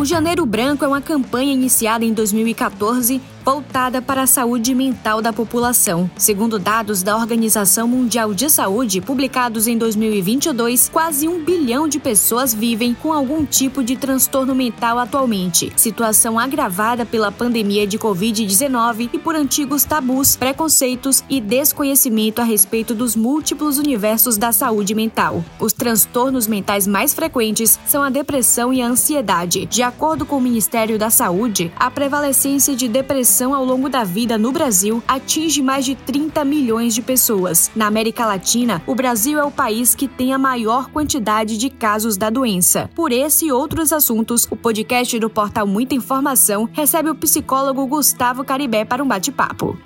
O Janeiro Branco é uma campanha iniciada em 2014 voltada para a saúde mental da população. Segundo dados da Organização Mundial de Saúde, publicados em 2022, quase um bilhão de pessoas vivem com algum tipo de transtorno mental atualmente, situação agravada pela pandemia de Covid-19 e por antigos tabus, preconceitos e desconhecimento a respeito dos múltiplos universos da saúde mental. Os transtornos mentais mais frequentes são a depressão e a ansiedade. De acordo com o Ministério da Saúde, a prevalecência de depressão depressão ao longo da vida no Brasil atinge mais de 30 milhões de pessoas. Na América Latina, o Brasil é o país que tem a maior quantidade de casos da doença. Por esse e outros assuntos, o podcast do portal Muita Informação recebe o psicólogo Gustavo Caribé para um bate-papo.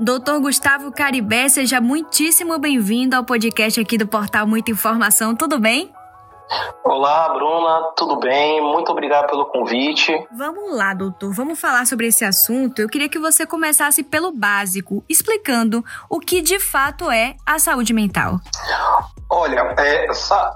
Doutor Gustavo Caribé, seja muitíssimo bem-vindo ao podcast aqui do Portal Muita Informação, tudo bem? Olá, Bruna, tudo bem? Muito obrigado pelo convite. Vamos lá, doutor, vamos falar sobre esse assunto. Eu queria que você começasse pelo básico, explicando o que de fato é a saúde mental. Olha, é,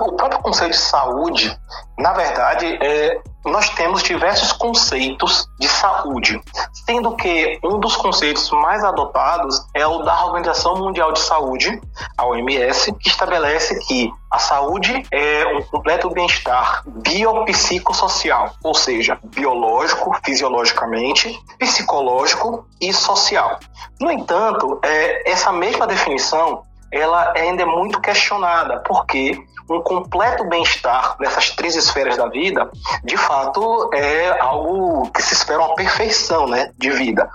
o próprio conceito de saúde, na verdade, é, nós temos diversos conceitos de saúde, sendo que um dos conceitos mais adotados é o da Organização Mundial de Saúde, a OMS, que estabelece que a saúde é um completo bem-estar biopsicossocial, ou seja, biológico, fisiologicamente, psicológico e social. No entanto, é, essa mesma definição ela ainda é muito questionada, porque um completo bem-estar nessas três esferas da vida, de fato, é algo que se espera uma perfeição né, de vida.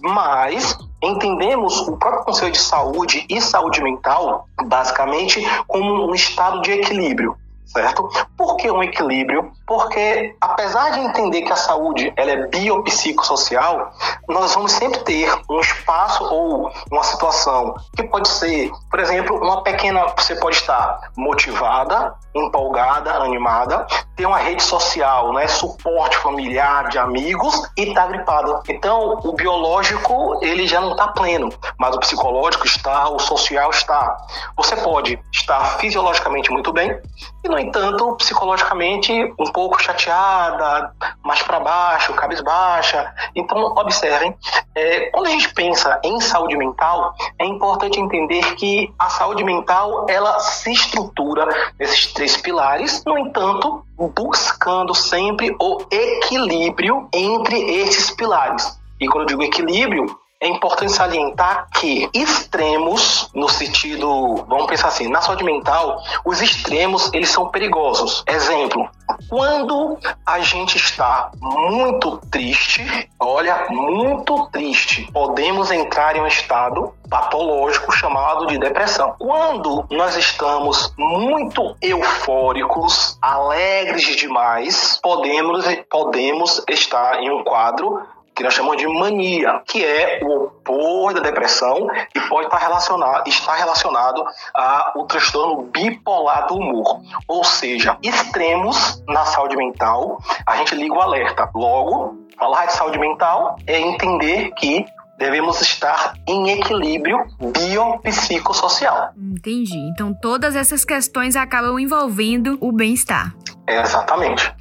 Mas entendemos o próprio conceito de saúde e saúde mental, basicamente, como um estado de equilíbrio certo? Por que um equilíbrio? Porque apesar de entender que a saúde ela é biopsicossocial, nós vamos sempre ter um espaço ou uma situação que pode ser, por exemplo, uma pequena, você pode estar motivada, empolgada, animada, ter uma rede social, né, suporte familiar, de amigos e tá gripado. Então, o biológico, ele já não está pleno, mas o psicológico está, o social está. Você pode estar fisiologicamente muito bem e, no entanto, psicologicamente um pouco chateada, mais para baixo, cabisbaixa. Então, observem, é, quando a gente pensa em saúde mental, é importante entender que a saúde mental, ela se estrutura nesses três pilares, no entanto, buscando sempre o equilíbrio entre esses pilares. E quando eu digo equilíbrio, é importante salientar que extremos, no sentido, vamos pensar assim, na saúde mental, os extremos eles são perigosos. Exemplo, quando a gente está muito triste, olha, muito triste, podemos entrar em um estado patológico chamado de depressão. Quando nós estamos muito eufóricos, alegres demais, podemos, podemos estar em um quadro que nós chamamos de mania, que é o oposto da depressão e pode estar relacionado, estar relacionado ao transtorno bipolar do humor. Ou seja, extremos na saúde mental, a gente liga o alerta. Logo, falar de saúde mental é entender que devemos estar em equilíbrio biopsicossocial. Entendi. Então todas essas questões acabam envolvendo o bem-estar. É, exatamente.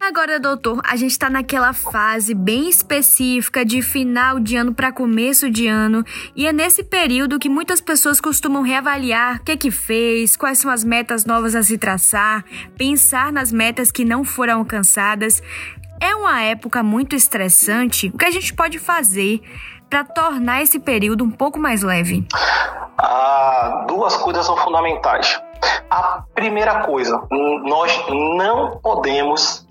Agora, doutor, a gente está naquela fase bem específica de final de ano para começo de ano, e é nesse período que muitas pessoas costumam reavaliar o que é que fez, quais são as metas novas a se traçar, pensar nas metas que não foram alcançadas. É uma época muito estressante. O que a gente pode fazer para tornar esse período um pouco mais leve? Ah, duas coisas são fundamentais. A primeira coisa, nós não podemos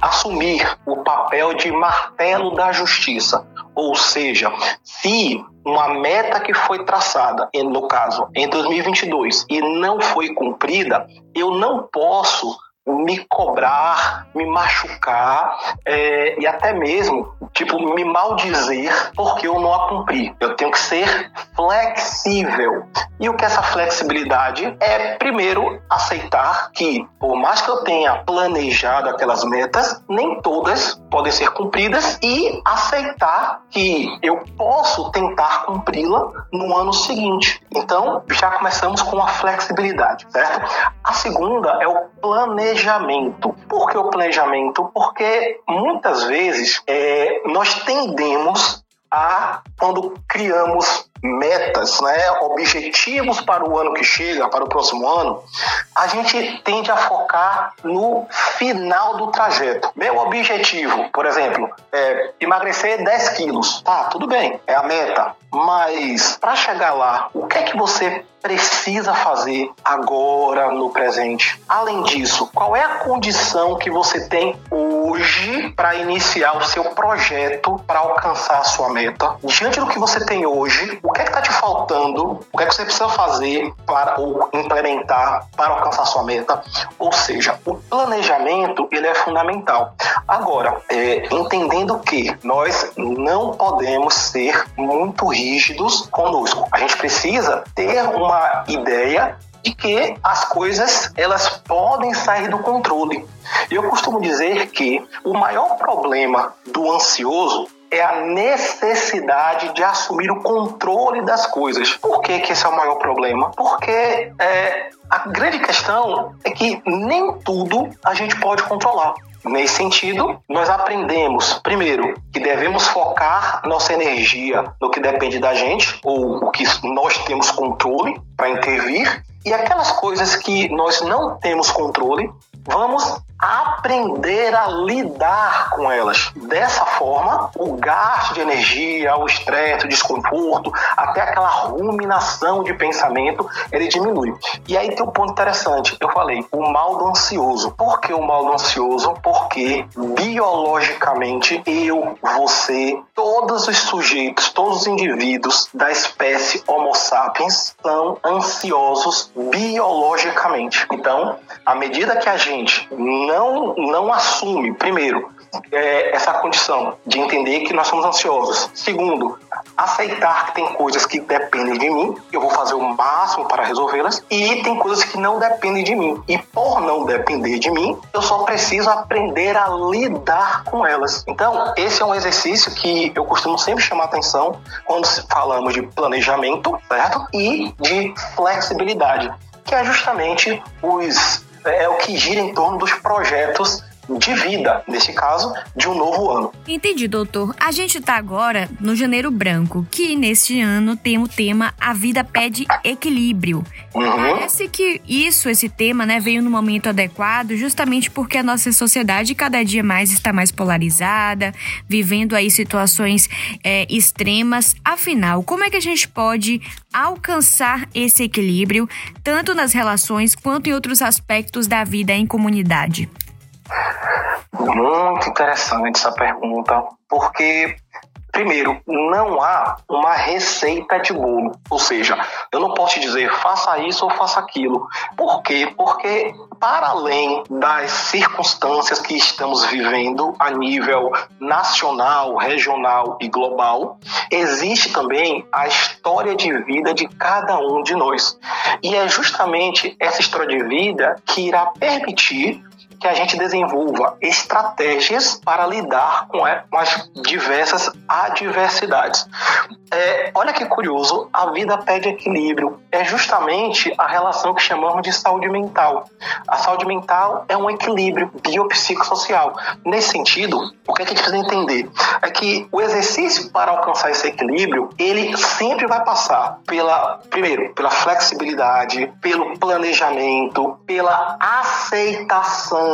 assumir o papel de martelo da justiça. Ou seja, se uma meta que foi traçada, no caso, em 2022, e não foi cumprida, eu não posso me cobrar, me machucar é, e até mesmo, tipo, me maldizer porque eu não a cumpri. Eu tenho que ser flexível. E o que é essa flexibilidade? É, primeiro, aceitar que, por mais que eu tenha planejado aquelas metas, nem todas podem ser cumpridas e aceitar que eu posso tentar cumpri-la no ano seguinte. Então, já começamos com a flexibilidade, certo? A segunda é o planejamento. Por que o planejamento? Porque muitas vezes é, nós tendemos a, quando criamos metas, né, objetivos para o ano que chega, para o próximo ano, a gente tende a focar no final do trajeto. Meu objetivo, por exemplo, é emagrecer 10 quilos. Tá, tudo bem, é a meta. Mas para chegar lá, o que é que você precisa fazer agora no presente? Além disso, qual é a condição que você tem hoje para iniciar o seu projeto para alcançar a sua meta? Diante do que você tem hoje, o que é que está te faltando? O que é que você precisa fazer para ou implementar para alcançar a sua meta? Ou seja, o planejamento ele é fundamental. Agora, é, entendendo que nós não podemos ser muito rígidos conosco. A gente precisa ter uma ideia de que as coisas elas podem sair do controle. Eu costumo dizer que o maior problema do ansioso é a necessidade de assumir o controle das coisas. Por que, que esse é o maior problema? Porque é, a grande questão é que nem tudo a gente pode controlar. Nesse sentido, nós aprendemos, primeiro, que devemos focar nossa energia no que depende da gente, ou o que nós temos controle para intervir, e aquelas coisas que nós não temos controle, vamos aprender a lidar com elas. Dessa forma, o gasto de energia, o estresse, o desconforto, até aquela ruminação de pensamento, ele diminui. E aí tem um ponto interessante. Eu falei, o mal do ansioso. Por que o mal do ansioso? Porque biologicamente eu, você, todos os sujeitos, todos os indivíduos da espécie Homo sapiens são ansiosos biologicamente. Então, à medida que a gente não, não assume, primeiro, é, essa condição de entender que nós somos ansiosos. Segundo, aceitar que tem coisas que dependem de mim, eu vou fazer o máximo para resolvê-las, e tem coisas que não dependem de mim. E por não depender de mim, eu só preciso aprender a lidar com elas. Então, esse é um exercício que eu costumo sempre chamar atenção quando falamos de planejamento, certo? E de flexibilidade, que é justamente os é o que gira em torno dos projetos de vida, nesse caso, de um novo ano. Entendi, doutor. A gente está agora no Janeiro Branco, que neste ano tem o tema A Vida Pede Equilíbrio. Uhum. Parece que isso, esse tema, né, veio no momento adequado, justamente porque a nossa sociedade cada dia mais está mais polarizada, vivendo aí situações é, extremas. Afinal, como é que a gente pode alcançar esse equilíbrio, tanto nas relações quanto em outros aspectos da vida em comunidade? Muito interessante essa pergunta, porque Primeiro, não há uma receita de bolo. Ou seja, eu não posso dizer faça isso ou faça aquilo. Por quê? Porque, para além das circunstâncias que estamos vivendo a nível nacional, regional e global, existe também a história de vida de cada um de nós. E é justamente essa história de vida que irá permitir que a gente desenvolva estratégias para lidar com as diversas adversidades. É, olha que curioso, a vida pede equilíbrio. É justamente a relação que chamamos de saúde mental. A saúde mental é um equilíbrio biopsicossocial. Nesse sentido, o que, é que a gente precisa entender é que o exercício para alcançar esse equilíbrio, ele sempre vai passar pela, primeiro, pela flexibilidade, pelo planejamento, pela aceitação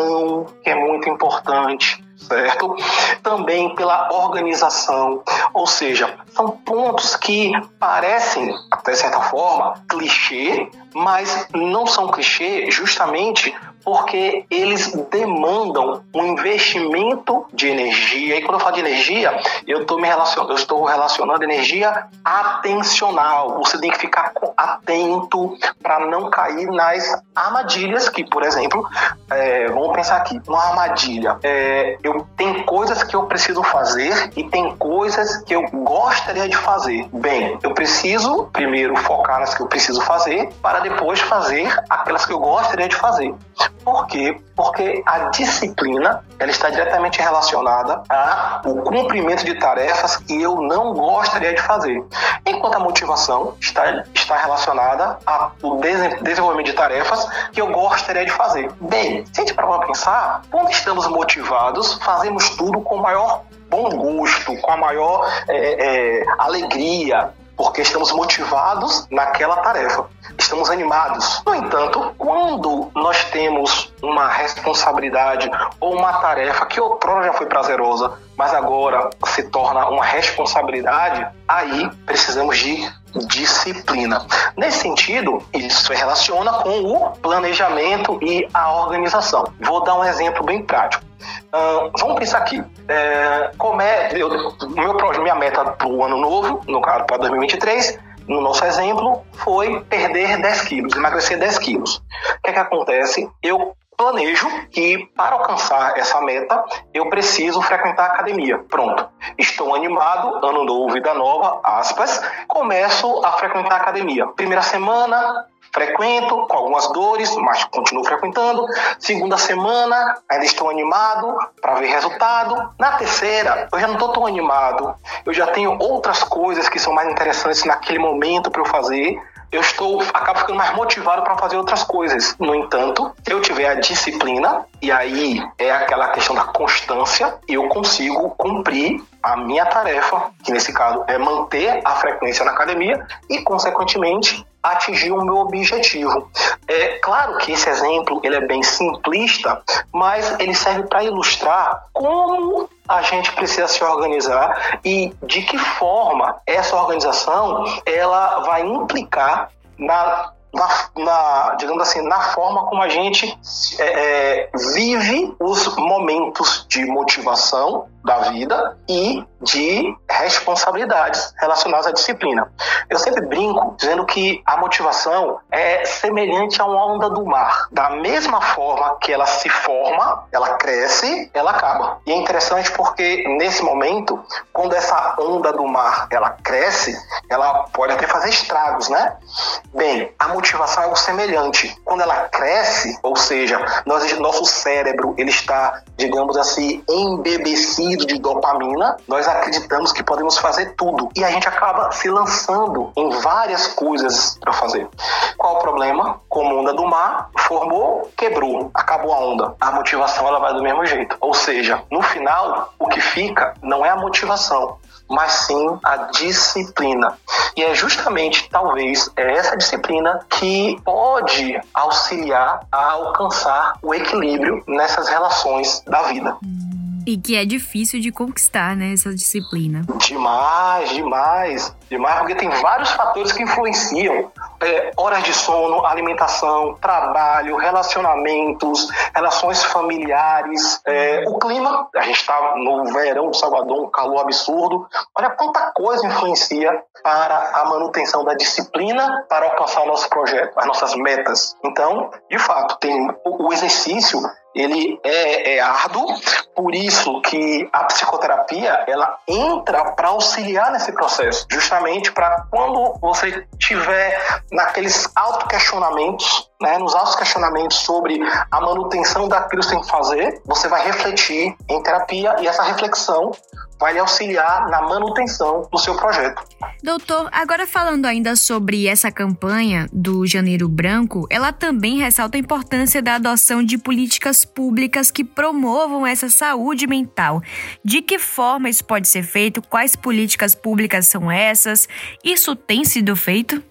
que é muito importante, certo? Também pela organização, ou seja, são pontos que parecem, até certa forma, clichê, mas não são clichê justamente porque eles demandam um investimento de energia. E quando eu falo de energia, eu, tô me relacionando, eu estou relacionando energia atencional. Você tem que ficar atento para não cair nas armadilhas que, por exemplo, é, vamos pensar aqui, uma armadilha. É, eu tem coisas que eu preciso fazer e tem coisas que eu gostaria de fazer. Bem, eu preciso primeiro focar nas que eu preciso fazer para depois fazer aquelas que eu gostaria de fazer. Por quê? Porque a disciplina ela está diretamente relacionada ao cumprimento de tarefas que eu não gostaria de fazer. Enquanto a motivação está, está relacionada ao desenvolvimento de tarefas que eu gostaria de fazer. Bem, se a gente para pensar, quando estamos motivados, fazemos tudo com maior bom gosto, com a maior é, é, alegria, porque estamos motivados naquela tarefa, estamos animados. No entanto, quando nós temos uma responsabilidade ou uma tarefa que outrora já foi prazerosa, mas agora se torna uma responsabilidade, aí precisamos de disciplina. Nesse sentido, isso se relaciona com o planejamento e a organização. Vou dar um exemplo bem prático. Vamos pensar aqui. É, como é, eu, meu, minha meta para o ano novo, no caso para 2023, no nosso exemplo, foi perder 10 quilos, emagrecer 10 quilos. O que, é que acontece? Eu planejo que para alcançar essa meta eu preciso frequentar a academia. Pronto. Estou animado, ano novo, vida nova, aspas. Começo a frequentar a academia. Primeira semana, frequento, com algumas dores, mas continuo frequentando. Segunda semana, ainda estou animado para ver resultado. Na terceira, eu já não estou tão animado. Eu já tenho outras coisas que são mais interessantes naquele momento para eu fazer eu estou acabo ficando mais motivado para fazer outras coisas. No entanto, se eu tiver a disciplina e aí é aquela questão da constância, eu consigo cumprir a minha tarefa, que nesse caso é manter a frequência na academia e consequentemente atingir o meu objetivo. É claro que esse exemplo ele é bem simplista, mas ele serve para ilustrar como a gente precisa se organizar e de que forma essa organização ela vai implicar na na, na, digamos assim, na forma como a gente é, é, vive os momentos de motivação da vida e de responsabilidades relacionadas à disciplina. Eu sempre brinco dizendo que a motivação é semelhante a uma onda do mar. Da mesma forma que ela se forma, ela cresce, ela acaba. E é interessante porque nesse momento, quando essa onda do mar ela cresce, ela pode até fazer estragos, né? Bem, a motivação é algo semelhante. Quando ela cresce, ou seja, nós, nosso cérebro ele está, digamos assim, embebecido de dopamina, nós acreditamos que podemos fazer tudo e a gente acaba se lançando em várias coisas para fazer. Qual o problema? Como onda do mar, formou, quebrou, acabou a onda. A motivação ela vai do mesmo jeito. Ou seja, no final, o que fica não é a motivação, mas sim a disciplina. E é justamente, talvez, é essa disciplina que pode auxiliar a alcançar o equilíbrio nessas relações da vida. E que é difícil de conquistar, né, essa disciplina. Demais, demais, demais, porque tem vários fatores que influenciam. É, horas de sono, alimentação, trabalho, relacionamentos, relações familiares, é, o clima. A gente está no verão de Salvador, um calor absurdo. Olha quanta coisa influencia para a manutenção da disciplina para alcançar o nosso projeto, as nossas metas. Então, de fato, tem o exercício ele é, é árduo, por isso que a psicoterapia ela entra para auxiliar nesse processo, justamente para quando você tiver naqueles auto-questionamentos, né, nos auto-questionamentos sobre a manutenção daquilo que você tem que fazer, você vai refletir em terapia e essa reflexão vai lhe auxiliar na manutenção do seu projeto. Doutor, agora falando ainda sobre essa campanha do Janeiro Branco, ela também ressalta a importância da adoção de políticas públicas que promovam essa saúde mental. De que forma isso pode ser feito? Quais políticas públicas são essas? Isso tem sido feito?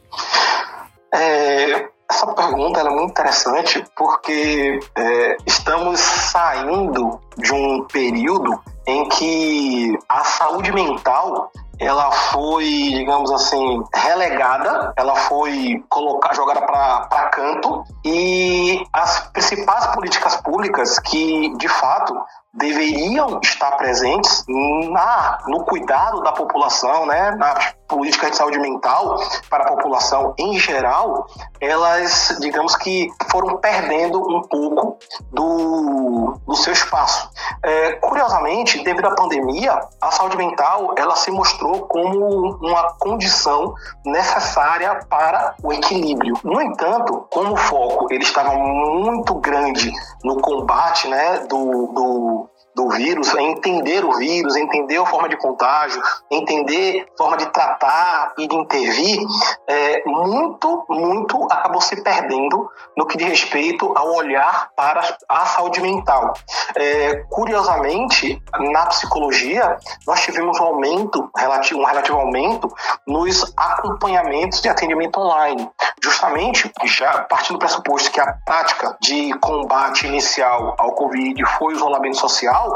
É, essa pergunta é muito interessante porque é, estamos saindo de um período em que a saúde mental ela foi, digamos assim, relegada, ela foi colocada, jogada para canto e as principais políticas públicas que, de fato, deveriam estar presentes na, no cuidado da população, né, na política de saúde mental para a população em geral, elas, digamos que, foram perdendo um pouco do, do seu espaço. É, curiosamente, devido à pandemia, a saúde mental ela se mostrou como uma condição necessária para o equilíbrio. No entanto, como o foco ele estava muito grande no combate né, do, do do vírus, é entender o vírus, entender a forma de contágio, entender a forma de tratar e de intervir, é, muito, muito acabou se perdendo no que diz respeito ao olhar para a saúde mental. É, curiosamente, na psicologia, nós tivemos um aumento, um relativo aumento nos acompanhamentos de atendimento online. Justamente, já partindo do pressuposto que a prática de combate inicial ao Covid foi o isolamento social,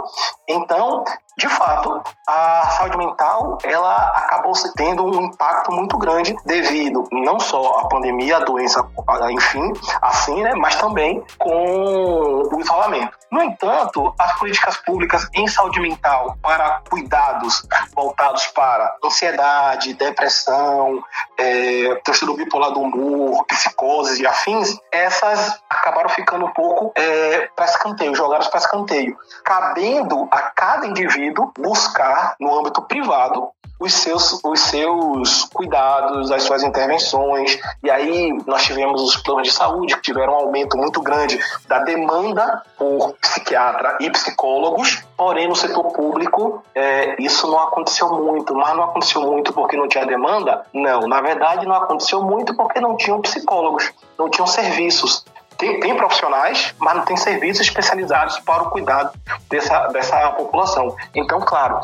então, de fato, a saúde mental ela acabou tendo um impacto muito grande devido não só à pandemia, à doença, enfim, assim, né, mas também com o isolamento. No entanto, as políticas públicas em saúde mental para cuidados voltados para ansiedade, depressão, é, transtorno bipolar do humor, psicoses e afins, essas acabaram ficando um pouco é, para escanteio, jogadas para escanteio, cabendo a cada indivíduo buscar no âmbito privado os seus, os seus cuidados, as suas intervenções. E aí nós tivemos os planos de saúde que tiveram um aumento muito grande da demanda por psiquiatra e psicólogos, porém no setor público é, isso não aconteceu muito. Mas não aconteceu muito porque não tinha demanda? Não, na verdade não aconteceu muito porque não tinham psicólogos, não tinham serviços. Tem, tem, profissionais, mas não tem serviços especializados para o cuidado dessa, dessa população. Então, claro,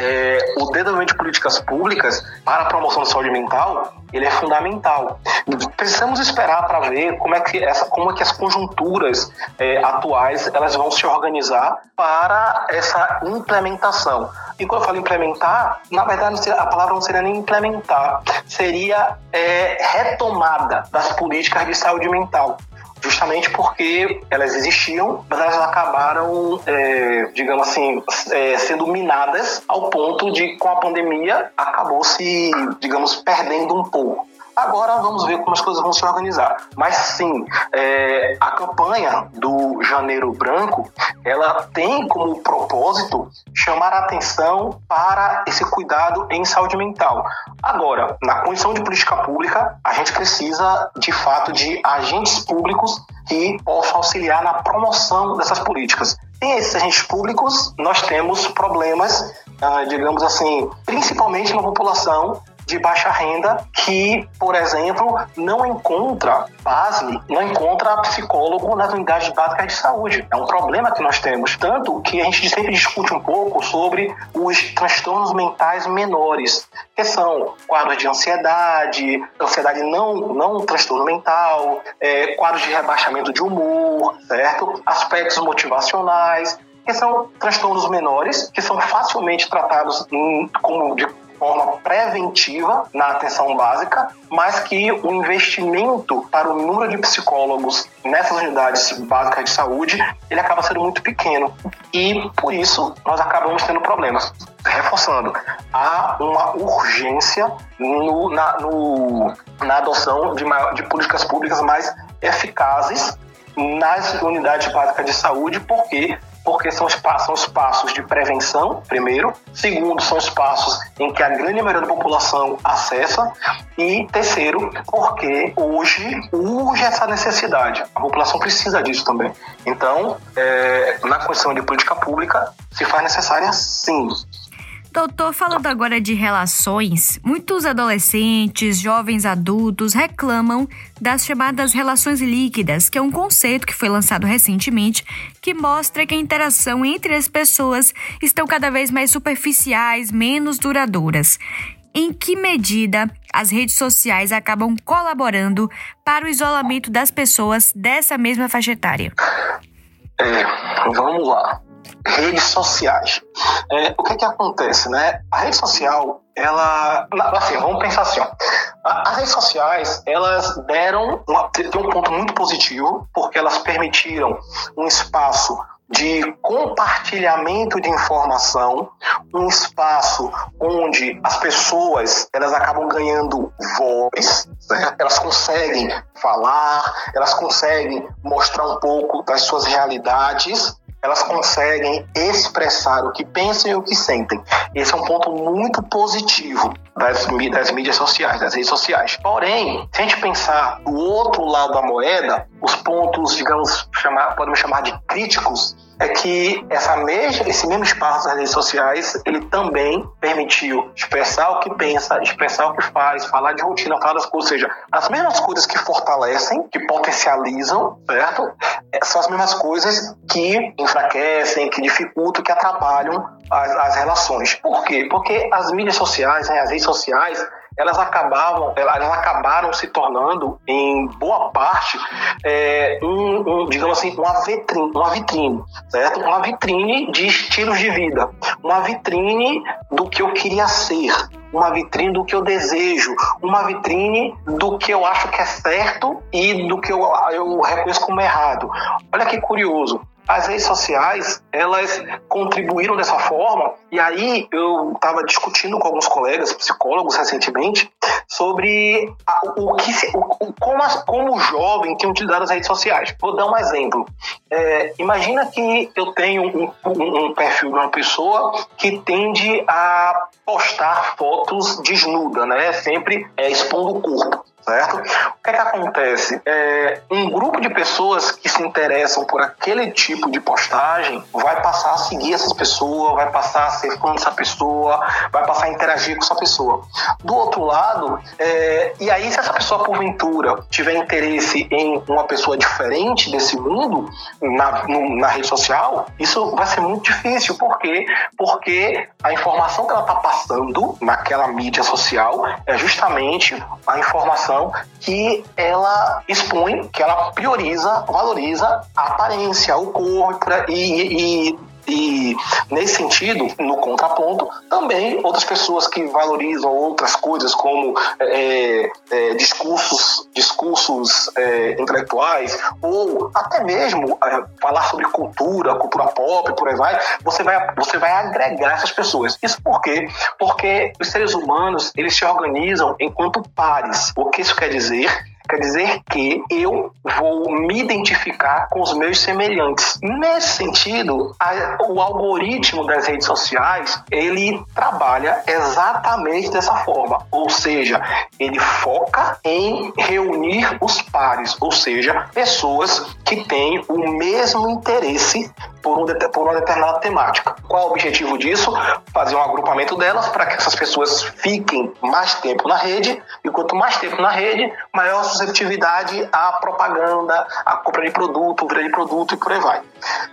é, o desenvolvimento de políticas públicas para a promoção da saúde mental ele é fundamental. Precisamos esperar para ver como é que essa, como é que as conjunturas é, atuais elas vão se organizar para essa implementação. E quando eu falo implementar, na verdade a palavra não seria nem implementar, seria é, retomada das políticas de saúde mental justamente porque elas existiam, mas elas acabaram, é, digamos assim, é, sendo minadas ao ponto de, com a pandemia, acabou se, digamos, perdendo um pouco. Agora vamos ver como as coisas vão se organizar. Mas sim, é, a campanha do Janeiro Branco, ela tem como propósito chamar a atenção para esse cuidado em saúde mental. Agora, na condição de política pública, a gente precisa de fato de agentes públicos que possam auxiliar na promoção dessas políticas. Sem esses agentes públicos, nós temos problemas, ah, digamos assim, principalmente na população de baixa renda que, por exemplo, não encontra base, não encontra psicólogo nas unidades básicas de saúde. É um problema que nós temos. Tanto que a gente sempre discute um pouco sobre os transtornos mentais menores, que são quadros de ansiedade, ansiedade não, não transtorno mental, é, quadros de rebaixamento de humor, certo? Aspectos motivacionais, que são transtornos menores, que são facilmente tratados em, como de forma preventiva na atenção básica, mas que o investimento para o número de psicólogos nessas unidades básicas de saúde, ele acaba sendo muito pequeno. E por isso nós acabamos tendo problemas. Reforçando, há uma urgência no, na, no, na adoção de, de políticas públicas mais eficazes nas unidades básicas de saúde, porque porque são espaços, são espaços de prevenção, primeiro. Segundo, são espaços em que a grande maioria da população acessa. E terceiro, porque hoje urge essa necessidade. A população precisa disso também. Então, é, na questão de política pública, se faz necessária sim Doutor, falando agora de relações, muitos adolescentes, jovens adultos reclamam das chamadas relações líquidas, que é um conceito que foi lançado recentemente que mostra que a interação entre as pessoas estão cada vez mais superficiais, menos duradouras. Em que medida as redes sociais acabam colaborando para o isolamento das pessoas dessa mesma faixa etária? É, vamos lá. Redes sociais. É, o que é que acontece, né? A rede social, ela, assim, vamos pensar assim, ó. As redes sociais, elas deram, uma, um ponto muito positivo, porque elas permitiram um espaço de compartilhamento de informação, um espaço onde as pessoas elas acabam ganhando voz, né? elas conseguem falar, elas conseguem mostrar um pouco das suas realidades elas conseguem expressar o que pensam e o que sentem. Esse é um ponto muito positivo das, das mídias sociais, das redes sociais. Porém, se a gente pensar do outro lado da moeda, os pontos, digamos, chamar, podemos chamar de críticos, é que essa mesma, esse mesmo espaço das redes sociais, ele também permitiu expressar o que pensa, expressar o que faz, falar de rotina, falar das coisas, ou seja, as mesmas coisas que fortalecem, que potencializam, certo? É, são as mesmas coisas que enfraquecem, que dificultam, que atrapalham as, as relações. Por quê? Porque as mídias sociais, né, as redes sociais, elas acabavam, elas acabaram se tornando, em boa parte, é, um, um, digamos assim, uma vitrine, uma vitrine, certo? Uma vitrine de estilos de vida, uma vitrine do que eu queria ser, uma vitrine do que eu desejo, uma vitrine do que eu acho que é certo e do que eu, eu reconheço como errado. Olha que curioso as redes sociais elas contribuíram dessa forma e aí eu estava discutindo com alguns colegas psicólogos recentemente sobre a, o que o, como, como o jovem tem utilizado as redes sociais. Vou dar um exemplo. É, imagina que eu tenho um, um, um perfil de uma pessoa que tende a postar fotos desnuda né? Sempre é, expondo o corpo certo? O que, é que acontece? É, um grupo de pessoas que se interessam por aquele tipo de postagem vai passar a seguir essas pessoas, vai passar a ser fã dessa pessoa, vai passar a interagir com essa pessoa. Do outro lado, é, e aí se essa pessoa porventura tiver interesse em uma pessoa diferente desse mundo na, no, na rede social, isso vai ser muito difícil. Por quê? Porque a informação que ela está passando naquela mídia social é justamente a informação informação que ela expõe, que ela prioriza, valoriza a aparência, o corpo e, e e, nesse sentido, no contraponto, também outras pessoas que valorizam outras coisas, como é, é, discursos, discursos é, intelectuais, ou até mesmo é, falar sobre cultura, cultura pop, por aí vai, você vai, você vai agregar essas pessoas. Isso por quê? Porque os seres humanos, eles se organizam enquanto pares. O que isso quer dizer? Quer dizer que eu vou me identificar com os meus semelhantes. Nesse sentido, a, o algoritmo das redes sociais, ele trabalha exatamente dessa forma. Ou seja, ele foca em reunir os pares, ou seja, pessoas que têm o mesmo interesse por, um, por uma determinada temática. Qual o objetivo disso? Fazer um agrupamento delas para que essas pessoas fiquem mais tempo na rede, e quanto mais tempo na rede, maior susceptibilidade à propaganda, à compra de produto, venda de produto e por aí vai.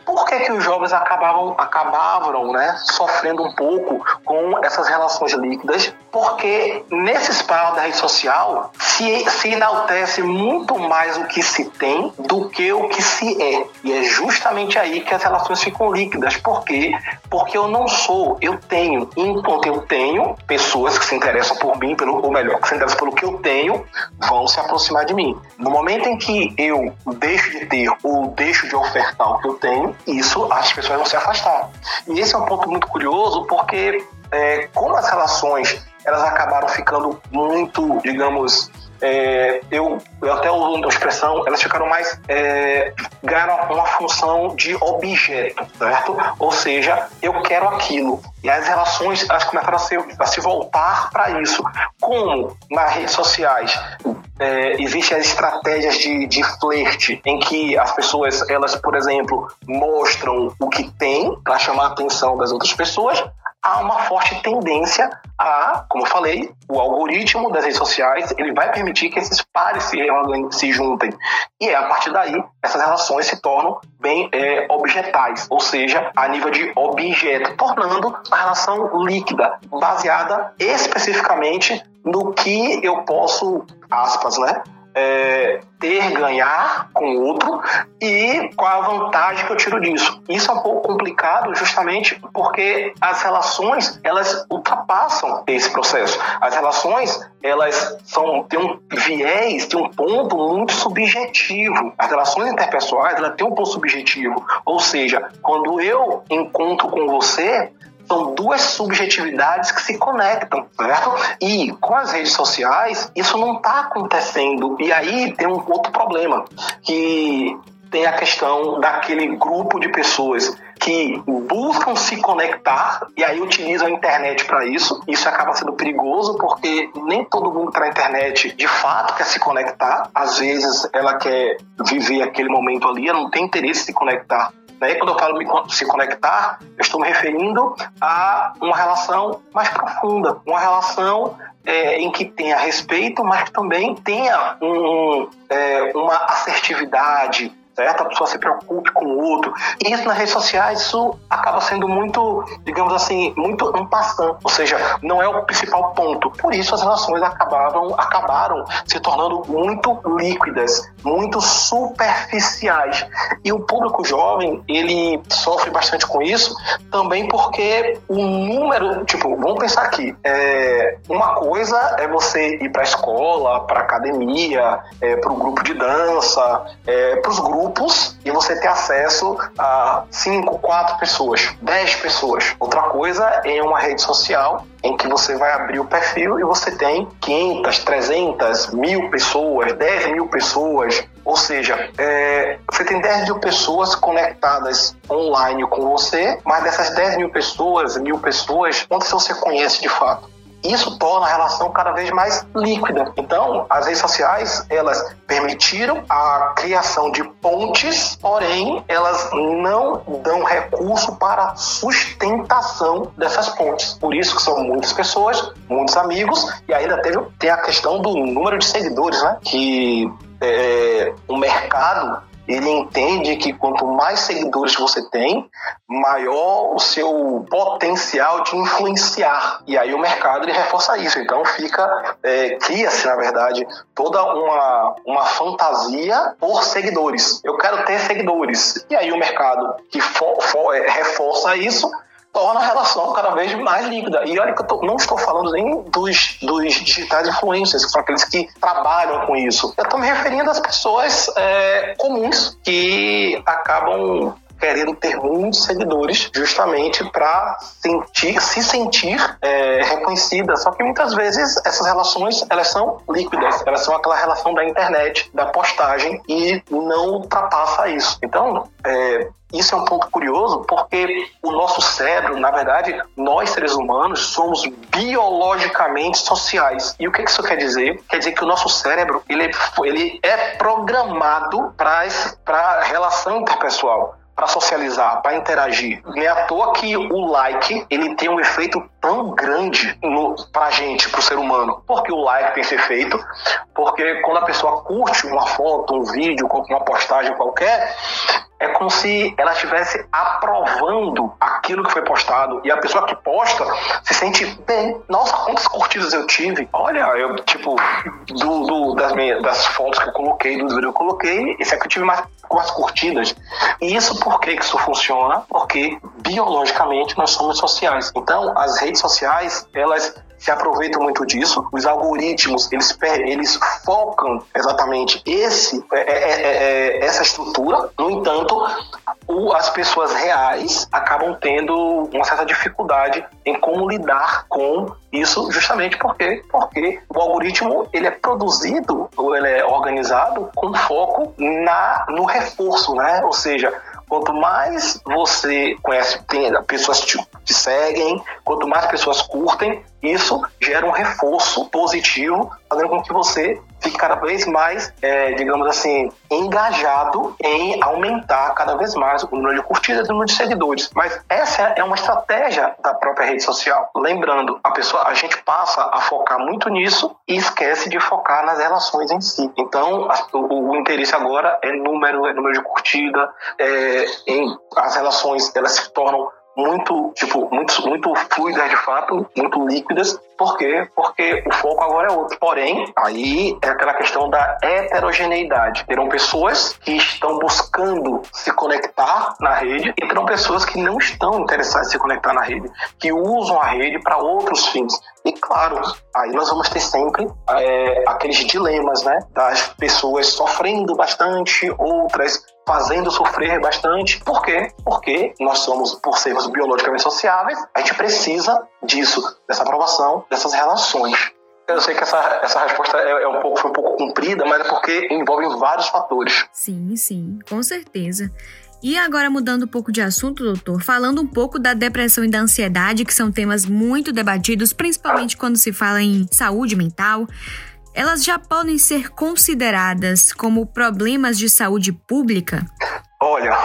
Por que, que os jovens acabavam, acabavam né, sofrendo um pouco com essas relações líquidas? Porque nesse espaço da rede social se, se enaltece muito mais o que se tem do que o que se é. E é justamente aí que as relações relações ficam líquidas. Por quê? Porque eu não sou, eu tenho. Enquanto eu tenho, pessoas que se interessam por mim, pelo, ou melhor, que se interessam pelo que eu tenho, vão se aproximar de mim. No momento em que eu deixo de ter ou deixo de ofertar o que eu tenho, isso as pessoas vão se afastar. E esse é um ponto muito curioso, porque é, como as relações elas acabaram ficando muito, digamos, é, eu, eu até uso a expressão, elas ficaram mais. É, ganharam uma função de objeto, certo? Ou seja, eu quero aquilo. E as relações elas começaram a se, a se voltar para isso. Como nas redes sociais é, existem as estratégias de, de flerte, em que as pessoas, elas, por exemplo, mostram o que tem para chamar a atenção das outras pessoas, há uma forte tendência a, como eu falei, o algoritmo das redes sociais ele vai permitir que esses pares se, se juntem. E é a partir daí essas relações se tornam bem é, objetais, ou seja, a nível de objeto, tornando a relação líquida, baseada especificamente no que eu posso, aspas, né? É, ter, ganhar com o outro e qual a vantagem que eu tiro disso. Isso é um pouco complicado justamente porque as relações, elas ultrapassam esse processo. As relações, elas são, têm um viés, têm um ponto muito subjetivo. As relações interpessoais, elas têm um ponto subjetivo. Ou seja, quando eu encontro com você, são duas subjetividades que se conectam, certo? E com as redes sociais, isso não está acontecendo. E aí tem um outro problema, que tem a questão daquele grupo de pessoas que buscam se conectar e aí utilizam a internet para isso. Isso acaba sendo perigoso porque nem todo mundo que tá na internet de fato quer se conectar. Às vezes ela quer viver aquele momento ali, ela não tem interesse em se conectar Daí, quando eu falo se conectar, eu estou me referindo a uma relação mais profunda, uma relação é, em que tenha respeito, mas também tenha um, é, uma assertividade, certo? A pessoa se preocupe com o outro. E isso nas redes sociais, isso acaba sendo muito, digamos assim, muito um passant, ou seja, não é o principal ponto. Por isso as relações acabaram, acabaram se tornando muito líquidas, muito superficiais. E o público jovem, ele sofre bastante com isso, também porque o número, tipo, vamos pensar aqui, é, uma coisa é você ir para a escola, para academia, é, para o grupo de dança, é, para os grupos grupos e você ter acesso a 5, 4 pessoas, 10 pessoas. Outra coisa é uma rede social em que você vai abrir o perfil e você tem 500, 300, mil pessoas, 10 mil pessoas. Ou seja, é, você tem 10 mil pessoas conectadas online com você, mas dessas 10 mil pessoas, mil pessoas, quantas você conhece de fato? Isso torna a relação cada vez mais líquida. Então, as redes sociais, elas permitiram a criação de pontes, porém, elas não dão recurso para sustentação dessas pontes. Por isso que são muitas pessoas, muitos amigos, e ainda teve, tem a questão do número de seguidores, né? Que é, o mercado ele entende que quanto mais seguidores você tem, maior o seu potencial de influenciar. E aí o mercado ele reforça isso. Então fica, é, cria-se, na verdade, toda uma, uma fantasia por seguidores. Eu quero ter seguidores. E aí o mercado que for, for, é, reforça isso torna a relação cada vez mais líquida. E olha que eu tô, não estou falando nem dos, dos digitais influencers, que são aqueles que trabalham com isso. Eu estou me referindo às pessoas é, comuns que acabam querendo ter muitos seguidores justamente para sentir, se sentir é, reconhecida. Só que muitas vezes essas relações elas são líquidas, elas são aquela relação da internet, da postagem e não ultrapassa isso. Então, é, isso é um ponto curioso porque o nosso cérebro, na verdade, nós seres humanos somos biologicamente sociais. E o que isso quer dizer? Quer dizer que o nosso cérebro ele, ele é programado para a relação interpessoal para socializar, para interagir. Não é à toa que o like ele tem um efeito tão grande no, pra gente, pro ser humano. Porque o like tem esse efeito, porque quando a pessoa curte uma foto, um vídeo, uma postagem qualquer, é como se ela estivesse aprovando aquilo que foi postado. E a pessoa que posta se sente bem. Nossa, quantas curtidas eu tive. Olha, eu, tipo, do, do das, minhas, das fotos que eu coloquei, do vídeo que eu coloquei, esse aqui eu tive mais, mais curtidas. E isso por que isso funciona? Porque biologicamente nós somos sociais. Então, as redes sociais, elas se aproveitam muito disso. Os algoritmos, eles, eles focam exatamente esse, é, é, é, é, essa estrutura. No entanto, as pessoas reais acabam tendo uma certa dificuldade em como lidar com isso justamente porque, porque o algoritmo ele é produzido ou ele é organizado com foco na, no reforço, né? Ou seja, quanto mais você conhece, tem, pessoas te, te seguem, quanto mais pessoas curtem, isso gera um reforço positivo, fazendo com que você fique cada vez mais, é, digamos assim, engajado em aumentar cada vez mais o número de curtidas e o número de seguidores. Mas essa é uma estratégia da própria rede social. Lembrando, a pessoa, a gente passa a focar muito nisso e esquece de focar nas relações em si. Então, a, o, o, interesse agora é número, é número de curtida, é, em, as relações elas se tornam muito, tipo, muito, muito fluidas de fato, muito líquidas. Por quê? Porque o foco agora é outro. Porém, aí é aquela questão da heterogeneidade. Terão pessoas que estão buscando se conectar na rede e terão pessoas que não estão interessadas em se conectar na rede, que usam a rede para outros fins. E claro, aí nós vamos ter sempre é, aqueles dilemas, né? Das pessoas sofrendo bastante, outras fazendo sofrer bastante. Por quê? Porque nós somos, por sermos biologicamente sociáveis, a gente precisa disso, dessa aprovação, dessas relações. Eu sei que essa, essa resposta é, é, um pouco, foi um pouco comprida, mas é porque envolve vários fatores. Sim, sim, com certeza. E agora mudando um pouco de assunto, doutor, falando um pouco da depressão e da ansiedade, que são temas muito debatidos, principalmente quando se fala em saúde mental elas já podem ser consideradas como problemas de saúde pública? Olha,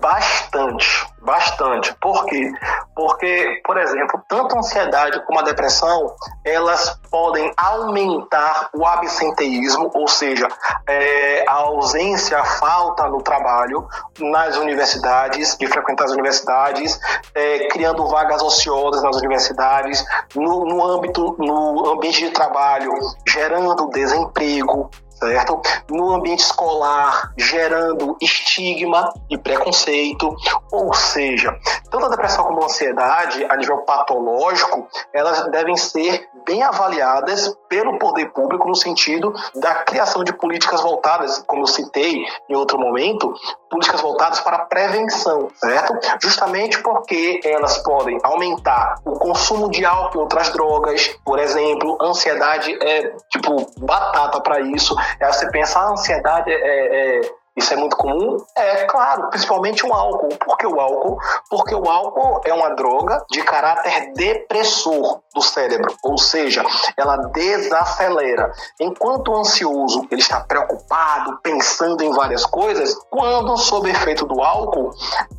bastante, bastante. Por quê? Porque, por exemplo, tanto a ansiedade como a depressão, elas podem aumentar o absenteísmo, ou seja, é, a ausência, a falta no trabalho nas universidades, de frequentar as universidades, é, criando vagas ociosas nas universidades, no, no âmbito, no ambiente de trabalho, gerando desemprego, certo? No ambiente escolar, gerando estigma e preconceito, ou seja, tanto a depressão como a ansiedade, a nível patológico, elas devem ser bem avaliadas pelo poder público no sentido da criação de políticas voltadas, como eu citei em outro momento, políticas voltadas para a prevenção, certo? Justamente porque elas podem aumentar o consumo de álcool e outras drogas, por exemplo, ansiedade é tipo batata para isso. Aí você pensa, a ansiedade é, é isso é muito comum? É, claro, principalmente o álcool. Por que o álcool? Porque o álcool é uma droga de caráter depressor do cérebro, ou seja, ela desacelera. Enquanto o ansioso ele está preocupado, pensando em várias coisas, quando sob efeito do álcool,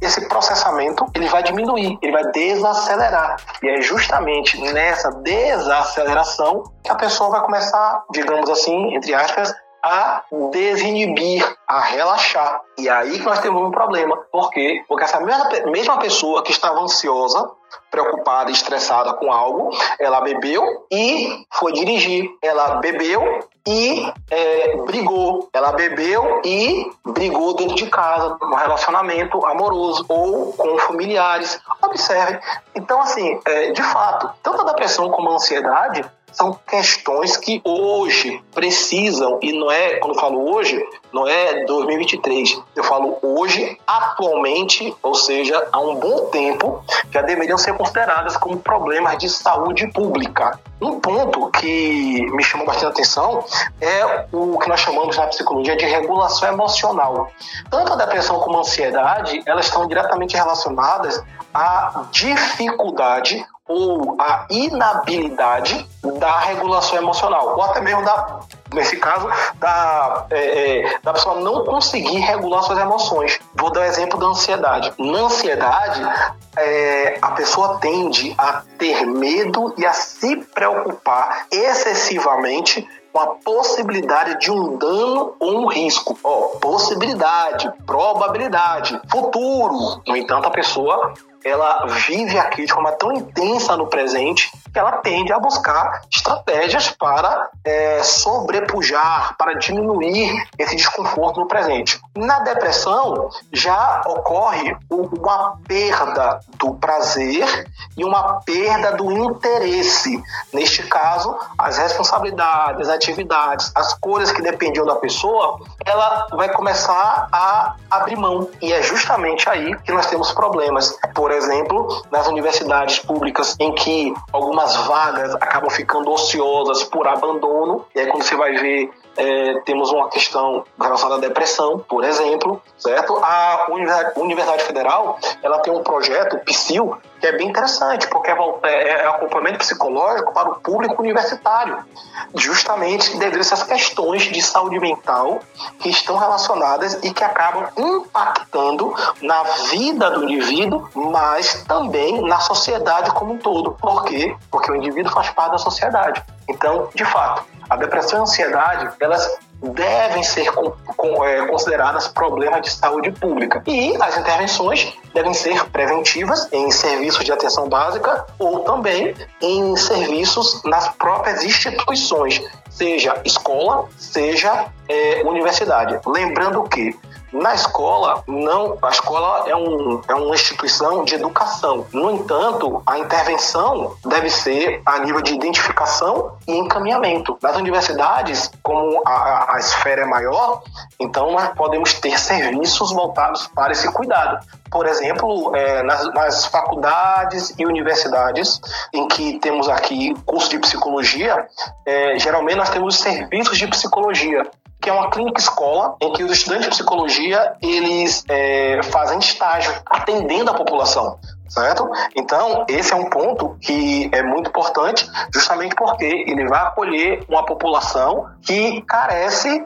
esse processamento ele vai diminuir, ele vai desacelerar. E é justamente nessa desaceleração que a pessoa vai começar, digamos assim, entre aspas, a desinibir, a relaxar. E aí que nós temos um problema. Por quê? Porque essa mesma, mesma pessoa que estava ansiosa, preocupada, estressada com algo, ela bebeu e foi dirigir. Ela bebeu e é, brigou. Ela bebeu e brigou dentro de casa, no relacionamento amoroso ou com familiares. Observe. Então, assim, é, de fato, tanto a depressão como a ansiedade são questões que hoje precisam, e não é, quando eu falo hoje, não é 2023, eu falo hoje, atualmente, ou seja, há um bom tempo, já deveriam ser consideradas como problemas de saúde pública. Um ponto que me chamou bastante atenção é o que nós chamamos na psicologia de regulação emocional. Tanto a depressão como a ansiedade, elas estão diretamente relacionadas à dificuldade ou a inabilidade da regulação emocional, ou até mesmo da, nesse caso, da, é, é, da pessoa não conseguir regular suas emoções. Vou dar o um exemplo da ansiedade. Na ansiedade, é, a pessoa tende a ter medo e a se preocupar excessivamente com a possibilidade de um dano ou um risco. Ó, possibilidade, probabilidade, futuro. No entanto, a pessoa ela vive aqui de forma tão intensa no presente que ela tende a buscar estratégias para é, sobrepujar, para diminuir esse desconforto no presente. Na depressão, já ocorre uma perda do prazer e uma perda do interesse. Neste caso, as responsabilidades, as atividades, as coisas que dependiam da pessoa, ela vai começar a abrir mão. E é justamente aí que nós temos problemas. Por exemplo, nas universidades públicas em que algumas vagas acabam ficando ociosas por abandono, e aí quando você vai ver é, temos uma questão relacionada à depressão, por exemplo, certo? A Universidade Federal, ela tem um projeto, PSIL, que é bem interessante, porque é, é, é acompanhamento psicológico para o público universitário, justamente devido a essas questões de saúde mental que estão relacionadas e que acabam impactando na vida do indivíduo, mas também na sociedade como um todo. Por quê? Porque o indivíduo faz parte da sociedade. Então, de fato, a depressão e a ansiedade, elas devem ser é, consideradas problemas de saúde pública. E as intervenções devem ser preventivas em serviços de atenção básica ou também em serviços nas próprias instituições, seja escola, seja é, universidade. Lembrando que na escola, não, a escola é, um, é uma instituição de educação. No entanto, a intervenção deve ser a nível de identificação e encaminhamento. Nas universidades, como a, a esfera é maior, então nós podemos ter serviços voltados para esse cuidado. Por exemplo, é, nas, nas faculdades e universidades em que temos aqui curso de psicologia, é, geralmente nós temos serviços de psicologia que é uma clínica escola em que os estudantes de psicologia eles é, fazem estágio atendendo a população certo? Então, esse é um ponto que é muito importante, justamente porque ele vai acolher uma população que carece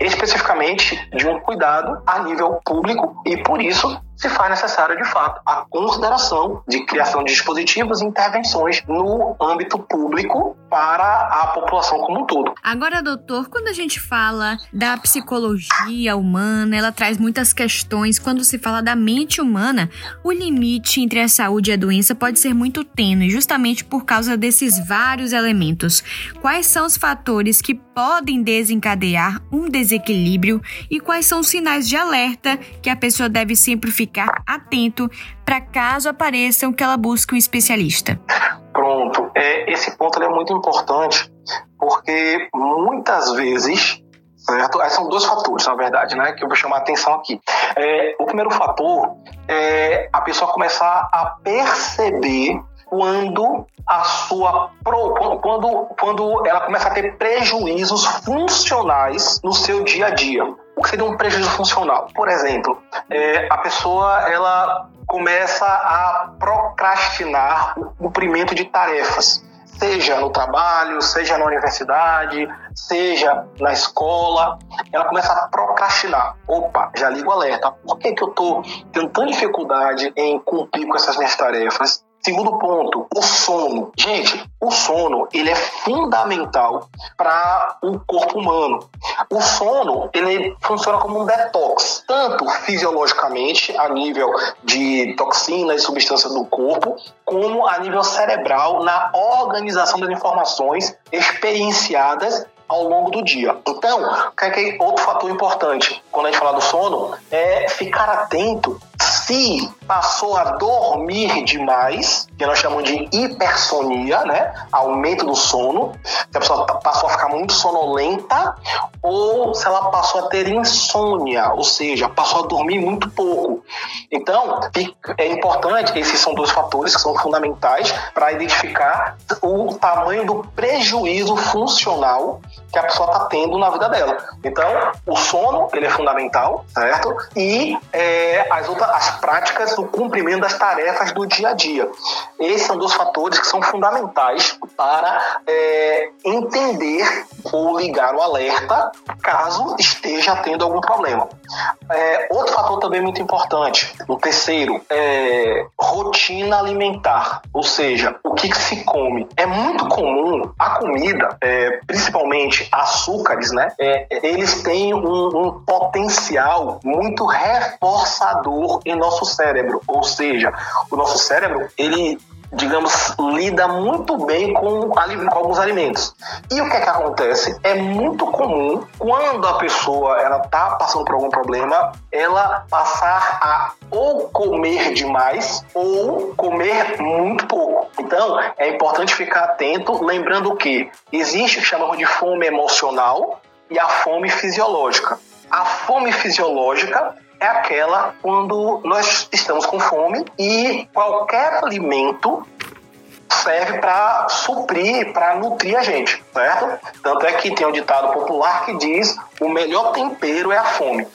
especificamente de um cuidado a nível público e, por isso, se faz necessário, de fato, a consideração de criação de dispositivos e intervenções no âmbito público para a população como um todo. Agora, doutor, quando a gente fala da psicologia humana, ela traz muitas questões. Quando se fala da mente humana, o limite entre a saúde e a doença pode ser muito tênue, justamente por causa desses vários elementos. Quais são os fatores que podem desencadear um desequilíbrio e quais são os sinais de alerta que a pessoa deve sempre ficar atento para caso apareçam que ela busque um especialista? Pronto, é, esse ponto é muito importante porque muitas vezes certo? São dois fatores, na verdade, né, que eu vou chamar a atenção aqui. É, o primeiro fator é a pessoa começar a perceber quando a sua quando, quando ela começa a ter prejuízos funcionais no seu dia a dia. O que seria um prejuízo funcional? Por exemplo, é, a pessoa ela começa a procrastinar o cumprimento de tarefas seja no trabalho, seja na universidade, seja na escola, ela começa a procrastinar. Opa, já ligo o alerta. Por que, que eu estou tendo tanta dificuldade em cumprir com essas minhas tarefas? Segundo ponto, o sono. Gente, o sono ele é fundamental para o corpo humano. O sono ele funciona como um detox, tanto fisiologicamente a nível de toxinas e substâncias do corpo, como a nível cerebral na organização das informações experienciadas ao longo do dia. Então, que é outro fator importante quando a gente fala do sono é ficar atento se passou a dormir demais, que nós chamamos de hipersonia, né? Aumento do sono, se a pessoa passou a ficar muito sonolenta, ou se ela passou a ter insônia, ou seja, passou a dormir muito pouco. Então, é importante, esses são dois fatores que são fundamentais para identificar o tamanho do prejuízo funcional que a pessoa está tendo na vida dela. Então, o sono ele é fundamental, certo? E é, as outras as práticas do cumprimento das tarefas do dia a dia. Esses são dois fatores que são fundamentais para é, entender ou ligar o alerta caso esteja tendo algum problema. É, outro fator também muito importante, o terceiro, é rotina alimentar, ou seja, o que, que se come. É muito comum a comida, é, principalmente açúcares, né? É, eles têm um, um potencial muito reforçador em nosso cérebro, ou seja, o nosso cérebro ele digamos, lida muito bem com, com, alguns alimentos. E o que é que acontece? É muito comum quando a pessoa ela tá passando por algum problema, ela passar a ou comer demais ou comer muito pouco. Então, é importante ficar atento, lembrando que existe o que chamamos de fome emocional e a fome fisiológica. A fome fisiológica é aquela quando nós estamos com fome e qualquer alimento serve para suprir, para nutrir a gente, certo? Tanto é que tem um ditado popular que diz: o melhor tempero é a fome.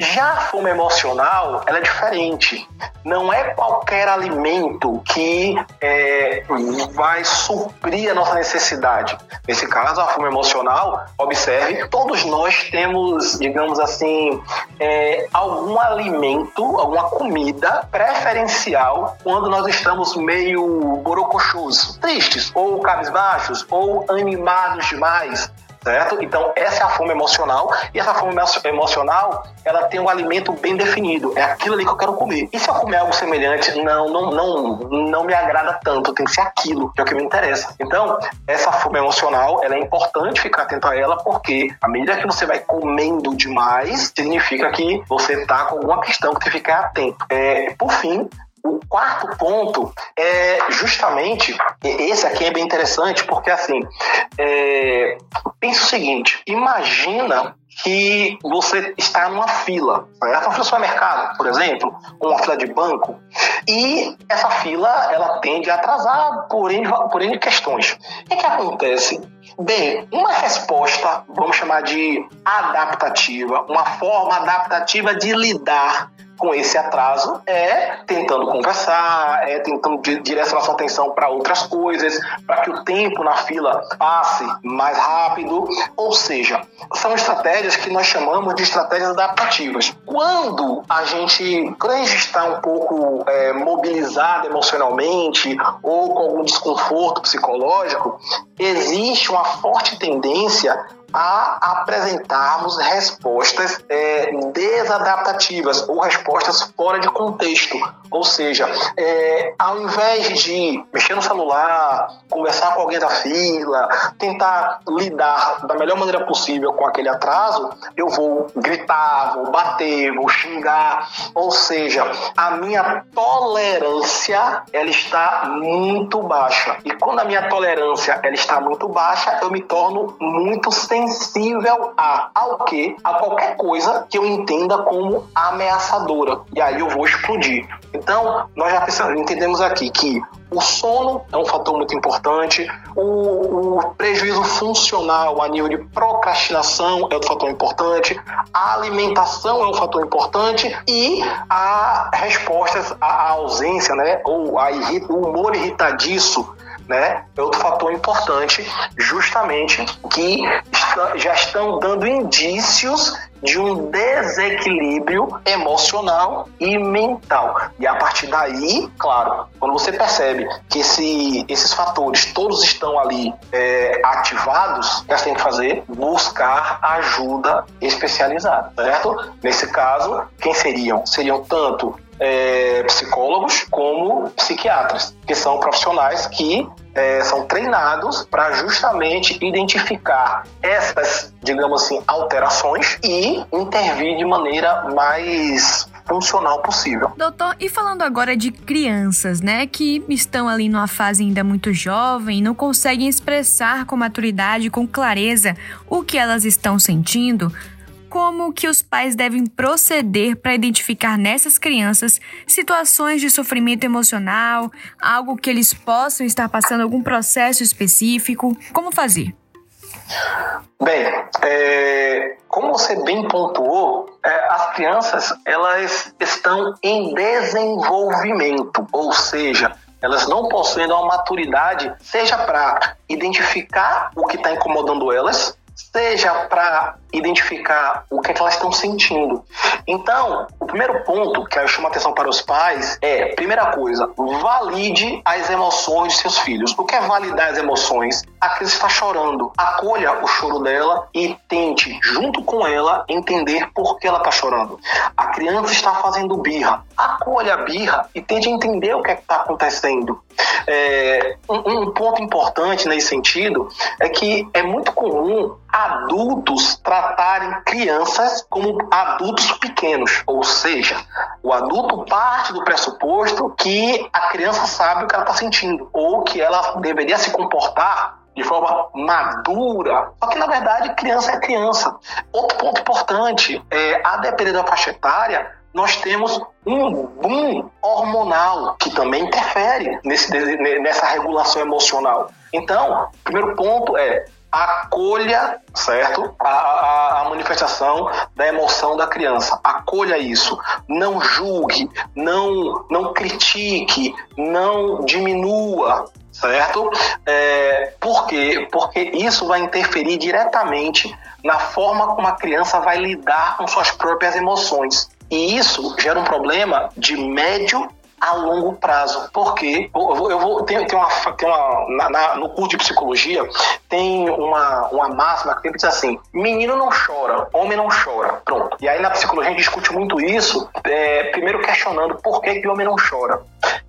Já a fome emocional, ela é diferente. Não é qualquer alimento que é, vai suprir a nossa necessidade. Nesse caso, a fome emocional, observe, todos nós temos, digamos assim, é, algum alimento, alguma comida preferencial quando nós estamos meio borocochus, tristes, ou cabisbaixos, ou animados demais certo? Então, essa é a fome emocional, e essa fome emocional, ela tem um alimento bem definido, é aquilo ali que eu quero comer. E se eu comer algo semelhante, não, não, não, não me agrada tanto, tem que ser aquilo que é o que me interessa. Então, essa fome emocional, ela é importante ficar atento a ela, porque à medida que você vai comendo demais, significa que você tá com alguma questão que tem que ficar atento. É, por fim, o quarto ponto é justamente esse aqui é bem interessante porque assim é, pensa o seguinte: imagina que você está numa fila, certo? Uma fila de supermercado, por exemplo, uma fila de banco, e essa fila ela tende a atrasar por N, por N questões. O que, que acontece? Bem, uma resposta, vamos chamar de adaptativa, uma forma adaptativa de lidar com esse atraso é tentando conversar, é tentando direcionar sua atenção para outras coisas, para que o tempo na fila passe mais rápido. Ou seja, são estratégias que nós chamamos de estratégias adaptativas. Quando a gente, quando a gente está um pouco é, mobilizado emocionalmente ou com algum desconforto psicológico, existe uma forte tendência a apresentarmos respostas é, desadaptativas ou respostas fora de contexto. Ou seja, é, ao invés de mexer no celular, conversar com alguém da fila, tentar lidar da melhor maneira possível com aquele atraso, eu vou gritar, vou bater, vou xingar. Ou seja, a minha tolerância ela está muito baixa. E quando a minha tolerância ela está muito baixa, eu me torno muito sensível a ao que? A qualquer coisa que eu entenda como ameaçadora. E aí eu vou explodir. Então, nós já pensamos, entendemos aqui que o sono é um fator muito importante, o, o, prejuízo funcional a nível de procrastinação é outro fator importante, a alimentação é um fator importante e a respostas à ausência, né, ou a, o humor irritadiço né, é outro fator importante, justamente que está, já estão dando indícios de um desequilíbrio emocional e mental. E a partir daí, claro, quando você percebe que esse, esses fatores todos estão ali é, ativados, o que você tem que fazer? Buscar ajuda especializada, certo? Nesse caso, quem seriam? Seriam tanto é, psicólogos como psiquiatras, que são profissionais que é, são treinados para justamente identificar essas, digamos assim, alterações e intervir de maneira mais funcional possível. Doutor, e falando agora de crianças, né, que estão ali numa fase ainda muito jovem, não conseguem expressar com maturidade, com clareza o que elas estão sentindo, como que os pais devem proceder para identificar nessas crianças situações de sofrimento emocional, algo que eles possam estar passando algum processo específico, como fazer? Bem, é, como você bem pontuou, é, as crianças elas estão em desenvolvimento, ou seja, elas não possuem uma maturidade, seja para identificar o que está incomodando elas, seja para identificar o que, é que elas estão sentindo. Então, o primeiro ponto que eu chamo a atenção para os pais é, primeira coisa, valide as emoções de seus filhos. O que é validar as emoções? A criança está chorando. Acolha o choro dela e tente, junto com ela, entender por que ela está chorando. A criança está fazendo birra. Acolha a birra e tente entender o que é está acontecendo. É, um, um ponto importante nesse sentido é que é muito comum adultos tratarem crianças como adultos pequenos, ou seja, o adulto parte do pressuposto que a criança sabe o que ela está sentindo ou que ela deveria se comportar de forma madura. Só que, na verdade, criança é criança. Outro ponto importante é, a depender da faixa etária, nós temos um boom hormonal que também interfere nesse, nessa regulação emocional. Então, o primeiro ponto é acolha, certo? A, a, a, manifestação da emoção da criança. Acolha isso. Não julgue, não, não critique, não diminua, certo? É, por quê? Porque isso vai interferir diretamente na forma como a criança vai lidar com suas próprias emoções. E isso gera um problema de médio a longo prazo. Porque eu vou, eu vou tem, tem uma, tem uma na, no curso de psicologia tem uma, uma máxima que diz assim: menino não chora, homem não chora. Pronto. E aí na psicologia a gente discute muito isso, é, primeiro questionando por que, que o homem não chora.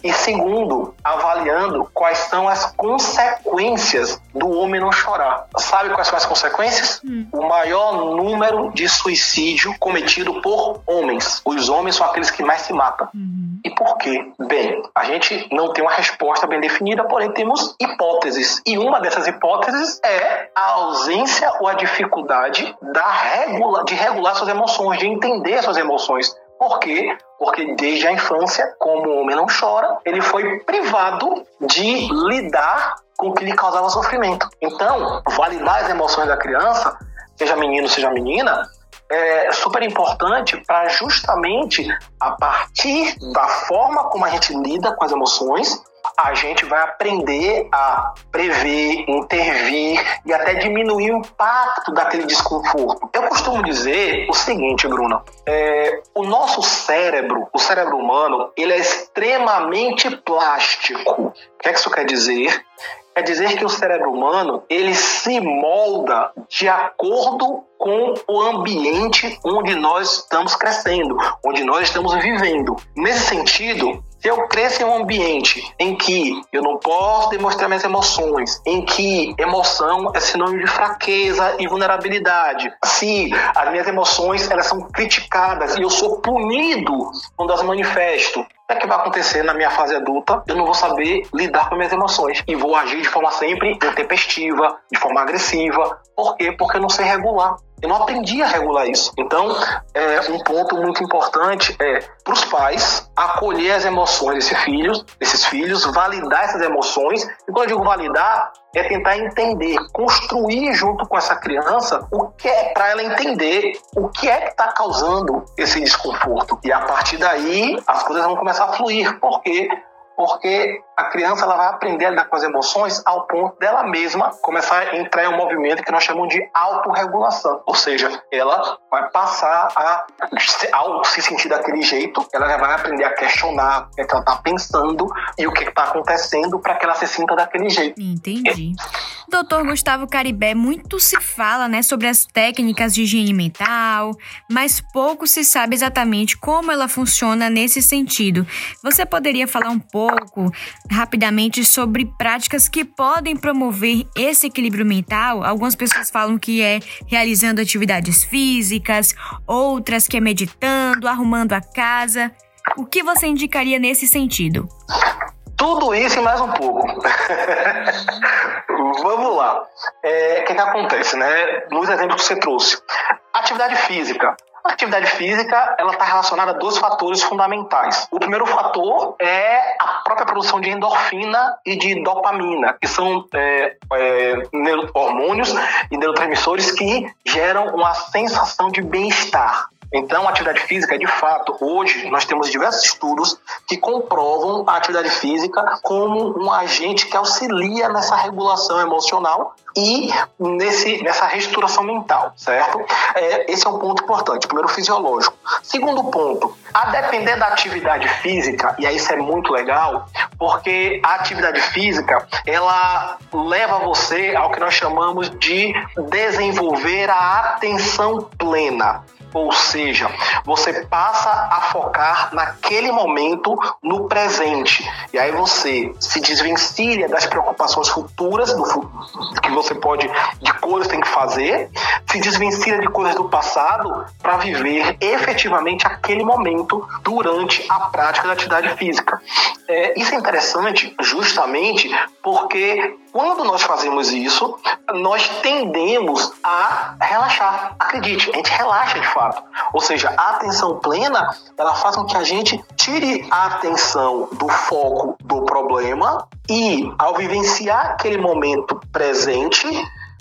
E segundo, avaliando quais são as consequências do homem não chorar. Sabe quais são as consequências? Hum. O maior número de suicídio cometido por homens. Os homens são aqueles que mais se matam. Uhum. E por quê? Bem, a gente não tem uma resposta bem definida, porém temos hipóteses. E uma dessas hipóteses é a ausência ou a dificuldade da regula, de regular suas emoções, de entender suas emoções. Por quê? Porque desde a infância, como o homem não chora, ele foi privado de lidar com o que lhe causava sofrimento. Então, validar as emoções da criança, seja menino, seja menina, é super importante para justamente a partir da forma como a gente lida com as emoções, a gente vai aprender a prever, intervir e até diminuir o impacto daquele desconforto. Eu costumo dizer o seguinte, Bruna: é, o nosso cérebro, o cérebro humano, ele é extremamente plástico. O que, é que isso quer dizer? Quer dizer que o cérebro humano ele se molda de acordo com o ambiente onde nós estamos crescendo, onde nós estamos vivendo. Nesse sentido, se eu cresço em um ambiente em que eu não posso demonstrar minhas emoções, em que emoção é sinônimo de fraqueza e vulnerabilidade, se as minhas emoções elas são criticadas e eu sou punido quando as manifesto, o que, é vai acontecer na minha fase adulta? Eu não vou saber lidar com minhas emoções e vou agir de forma sempre intempestiva, de forma agressiva. Por quê? Porque eu não sei regular. Eu não aprendi a regular isso. Então, é, um ponto muito importante é para os pais acolher as emoções desses filhos, desses filhos, validar essas emoções. E quando eu digo validar, é tentar entender, construir junto com essa criança o que é para ela entender o que é que está causando esse desconforto. E a partir daí as coisas vão começar a fluir. Por quê? Porque a criança ela vai aprender a lidar com as emoções ao ponto dela mesma começar a entrar em um movimento que nós chamamos de autorregulação. Ou seja, ela vai passar a, ao se sentir daquele jeito, ela já vai aprender a questionar o que, é ela está pensando e o que está acontecendo para que ela se sinta daquele jeito. Entendi. Doutor Gustavo Caribé, muito se fala né, sobre as técnicas de higiene mental, mas pouco se sabe exatamente como ela funciona nesse sentido. Você poderia falar um pouco rapidamente sobre práticas que podem promover esse equilíbrio mental. Algumas pessoas falam que é realizando atividades físicas, outras que é meditando, arrumando a casa. O que você indicaria nesse sentido? Tudo isso e mais um pouco. Vamos lá. É, o que, que acontece, né? Nos exemplos que você trouxe. Atividade física. A atividade física ela está relacionada a dois fatores fundamentais. O primeiro fator é a própria produção de endorfina e de dopamina, que são é, é, hormônios e neurotransmissores que geram uma sensação de bem-estar. Então, a atividade física, de fato, hoje nós temos diversos estudos que comprovam a atividade física como um agente que auxilia nessa regulação emocional e nesse, nessa reestruturação mental, certo? É, esse é um ponto importante. Primeiro, fisiológico. Segundo ponto, a depender da atividade física, e aí isso é muito legal, porque a atividade física ela leva você ao que nós chamamos de desenvolver a atenção plena. Ou seja, você passa a focar naquele momento, no presente. E aí você se desvencilha das preocupações futuras, do, que você pode, de coisas tem que fazer, se desvencilha de coisas do passado para viver efetivamente aquele momento durante a prática da atividade física. É, isso é interessante justamente porque quando nós fazemos isso, nós tendemos a relaxar. Acredite, a gente relaxa de fato. Ou seja, a atenção plena, ela faz com que a gente tire a atenção do foco do problema e, ao vivenciar aquele momento presente,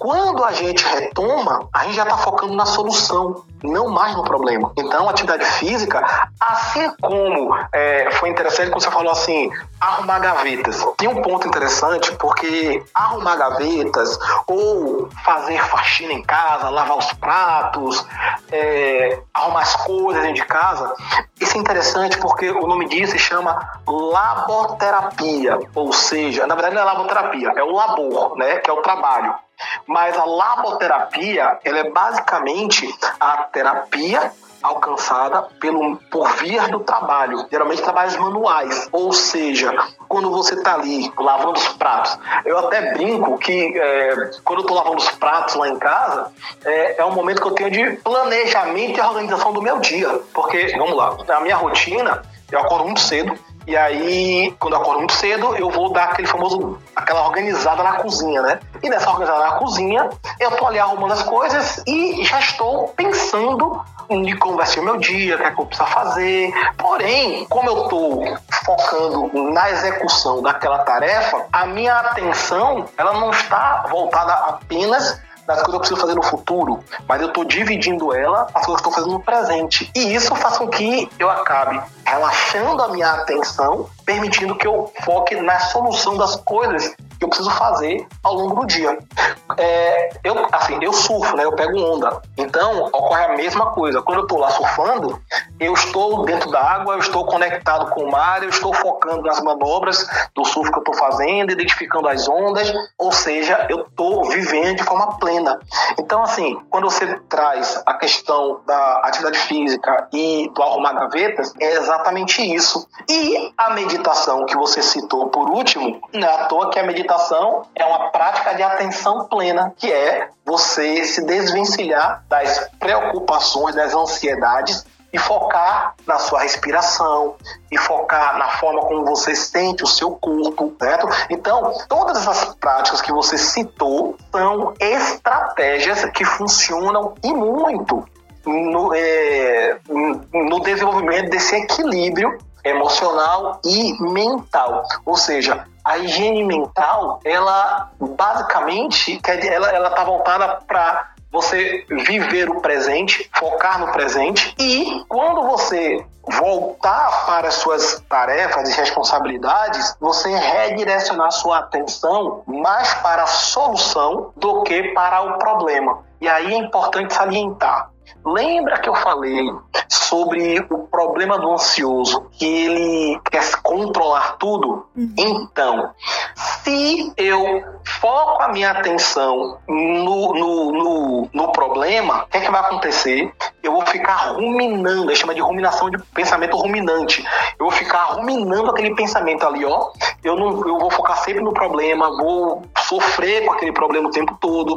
quando a gente retoma, a gente já está focando na solução, não mais no problema. Então, atividade física, assim como é, foi interessante quando você falou assim, arrumar gavetas. Tem um ponto interessante porque arrumar gavetas ou fazer faxina em casa, lavar os pratos, é, arrumar arrumar as coisas dentro de casa. Isso é interessante porque o nome disso se chama laboterapia, ou seja, na verdade não é laboterapia, é o labor, né, que é o trabalho. Mas a laboterapia, ela é basicamente a terapia alcançada pelo, por via do trabalho, geralmente trabalhos manuais, ou seja, quando você está ali lavando os pratos. Eu até brinco que é, quando eu estou lavando os pratos lá em casa, é, é um momento que eu tenho de planejamento e organização do meu dia, porque, vamos lá, a minha rotina, eu acordo muito cedo, e aí, quando eu acordo muito cedo, eu vou dar aquele famoso, aquela organizada na cozinha, né? E nessa organizada na cozinha, eu tô ali arrumando as coisas e já estou pensando de como vai ser o meu dia, o que é que eu preciso fazer. Porém, como eu estou focando na execução daquela tarefa, a minha atenção ela não está voltada apenas das coisas que eu preciso fazer no futuro, mas eu estou dividindo ela as coisas que eu estou fazendo no presente. E isso faz com que eu acabe relaxando a minha atenção, permitindo que eu foque na solução das coisas que eu preciso fazer ao longo do dia. É, eu, assim, eu surfo, né? Eu pego onda. Então, ocorre a mesma coisa. Quando eu estou lá surfando, eu estou dentro da água, eu estou conectado com o mar, eu estou focando nas manobras do surf que eu estou fazendo, identificando as ondas, ou seja, eu estou vivendo de forma plena. Então, assim, quando você traz a questão da atividade física e do arrumar gavetas, é exatamente isso. E a meditação que você citou por último, não é à toa que a meditação é uma prática de atenção plena, que é você se desvencilhar das preocupações, das ansiedades e focar na sua respiração e focar na forma como você sente o seu corpo, certo? Então, todas essas práticas que você citou são estratégias que funcionam e muito no, é, no desenvolvimento desse equilíbrio emocional e mental. Ou seja, a higiene mental, ela basicamente, ela, ela tá voltada para você viver o presente, focar no presente e quando você voltar para as suas tarefas e responsabilidades, você redirecionar sua atenção mais para a solução do que para o problema. E aí é importante salientar Lembra que eu falei sobre o problema do ansioso, que ele quer controlar tudo? Uhum. Então, se eu foco a minha atenção no, no, no, no problema, o que, é que vai acontecer? Eu vou ficar ruminando, chama de ruminação de pensamento ruminante. Eu vou ficar ruminando aquele pensamento ali, ó. Eu não, eu vou focar sempre no problema, vou sofrer com aquele problema o tempo todo.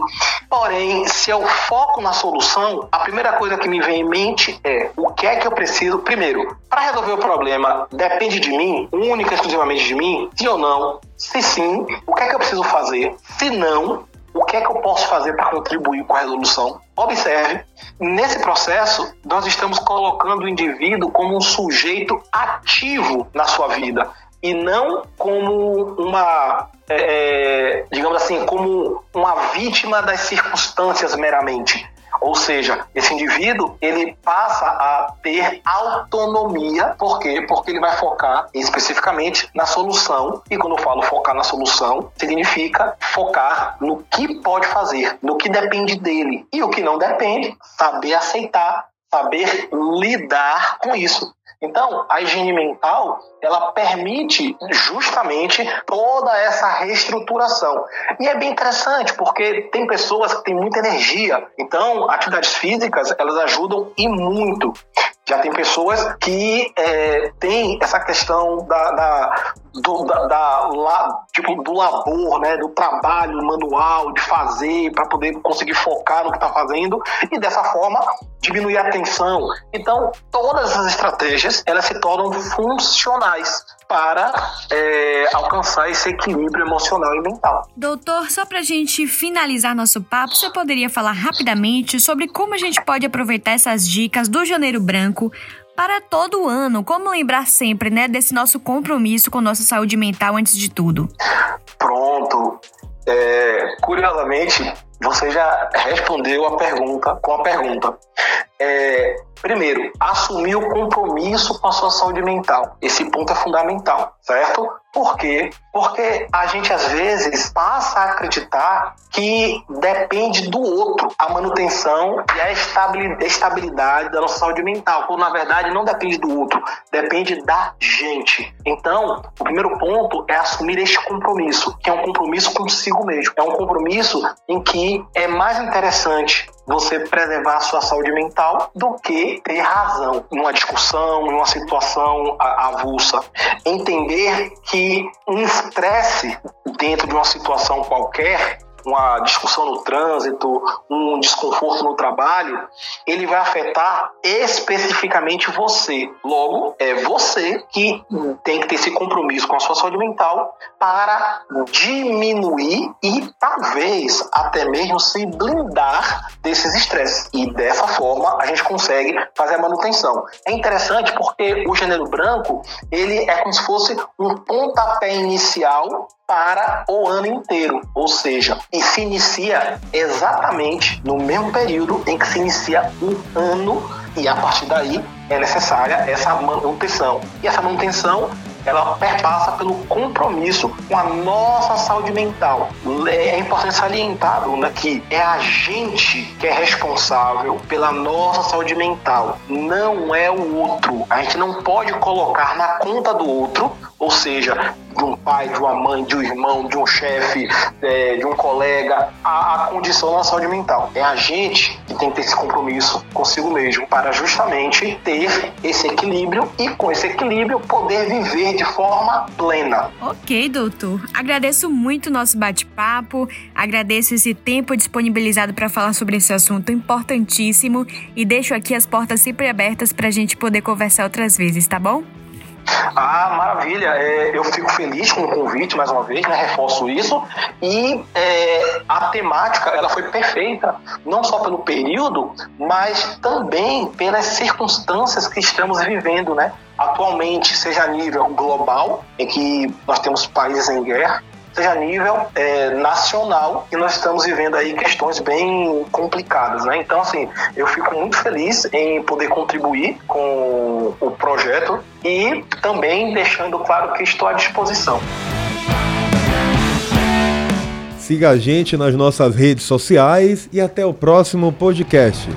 Porém, se eu foco na solução, a primeira coisa que me vem em mente é o que é que eu preciso. Primeiro, para resolver o problema, depende de mim, única e exclusivamente de mim, sim ou não? Se sim, o que é que eu preciso fazer? Se não, o que é que eu posso fazer para contribuir com a resolução? Observe, nesse processo, nós estamos colocando o indivíduo como um sujeito ativo na sua vida e não como uma, é, é digamos assim, como uma vítima das circunstâncias meramente. Ou seja, esse indivíduo ele passa a ter autonomia, por quê? Porque ele vai focar especificamente na solução. E quando eu falo focar na solução, significa focar no que pode fazer, no que depende dele. E o que não depende, saber aceitar, saber lidar com isso. Então, a higiene mental, ela permite justamente toda essa reestruturação. E é bem interessante, porque tem pessoas que têm muita energia. Então, atividades físicas, elas ajudam e muito. Já tem pessoas que é, têm essa questão da, da do, da, da la, tipo, do labor, né, do trabalho manual, de fazer, para poder conseguir focar no que está fazendo e dessa forma diminuir a tensão. Então, todas essas estratégias elas se tornam funcionais para é, alcançar esse equilíbrio emocional e mental. Doutor, só para a gente finalizar nosso papo, você poderia falar rapidamente sobre como a gente pode aproveitar essas dicas do Janeiro Branco para todo ano. Como lembrar sempre, né, desse nosso compromisso com nossa saúde mental antes de tudo? Pronto. É, curiosamente, você já respondeu a pergunta com a pergunta. É, primeiro, assumir o compromisso com a sua saúde mental. Esse ponto é fundamental. certo? Por quê? Porque a gente às vezes passa a acreditar que depende do outro a manutenção e a estabilidade da nossa saúde mental, quando na verdade não depende do outro, depende da gente. Então, o primeiro ponto é assumir este compromisso, que é um compromisso consigo mesmo. É um compromisso em que é mais interessante você preservar a sua saúde mental do que ter razão numa discussão, numa situação avulsa. Entender que um estresse dentro de uma situação qualquer uma discussão no trânsito, um desconforto no trabalho, ele vai afetar especificamente você. Logo, é você que tem que ter esse compromisso com a sua saúde mental para diminuir e talvez até mesmo se blindar desses estresses. E dessa forma a gente consegue fazer a manutenção. É interessante porque o gênero branco, ele é como se fosse um pontapé inicial para o ano inteiro, ou seja, e se inicia exatamente no mesmo período em que se inicia um ano e a partir daí é necessária essa manutenção. E essa manutenção ela perpassa pelo compromisso com a nossa saúde mental. É importante salientar, Bruna, que é a gente que é responsável pela nossa saúde mental, não é o outro. A gente não pode colocar na conta do outro, ou seja, de um pai, de uma mãe, de um irmão, de um chefe, é, de um colega, a, a condição da saúde mental. É a gente que tem que ter esse compromisso consigo mesmo para justamente ter esse equilíbrio e com esse equilíbrio poder viver de forma plena. Ok, doutor. Agradeço muito o nosso bate-papo, agradeço esse tempo disponibilizado para falar sobre esse assunto importantíssimo e deixo aqui as portas sempre abertas para a gente poder conversar outras vezes, tá bom? Ah, maravilha. É, eu fico feliz com o convite, mais uma vez, né? reforço isso. E é, a temática ela foi perfeita, não só pelo período, mas também pelas circunstâncias que estamos vivendo, né? Atualmente, seja a nível global, em que nós temos países em guerra, seja a nível é, nacional e nós estamos vivendo aí questões bem complicadas, né? Então, assim, eu fico muito feliz em poder contribuir com o projeto e também deixando claro que estou à disposição. Siga a gente nas nossas redes sociais e até o próximo podcast.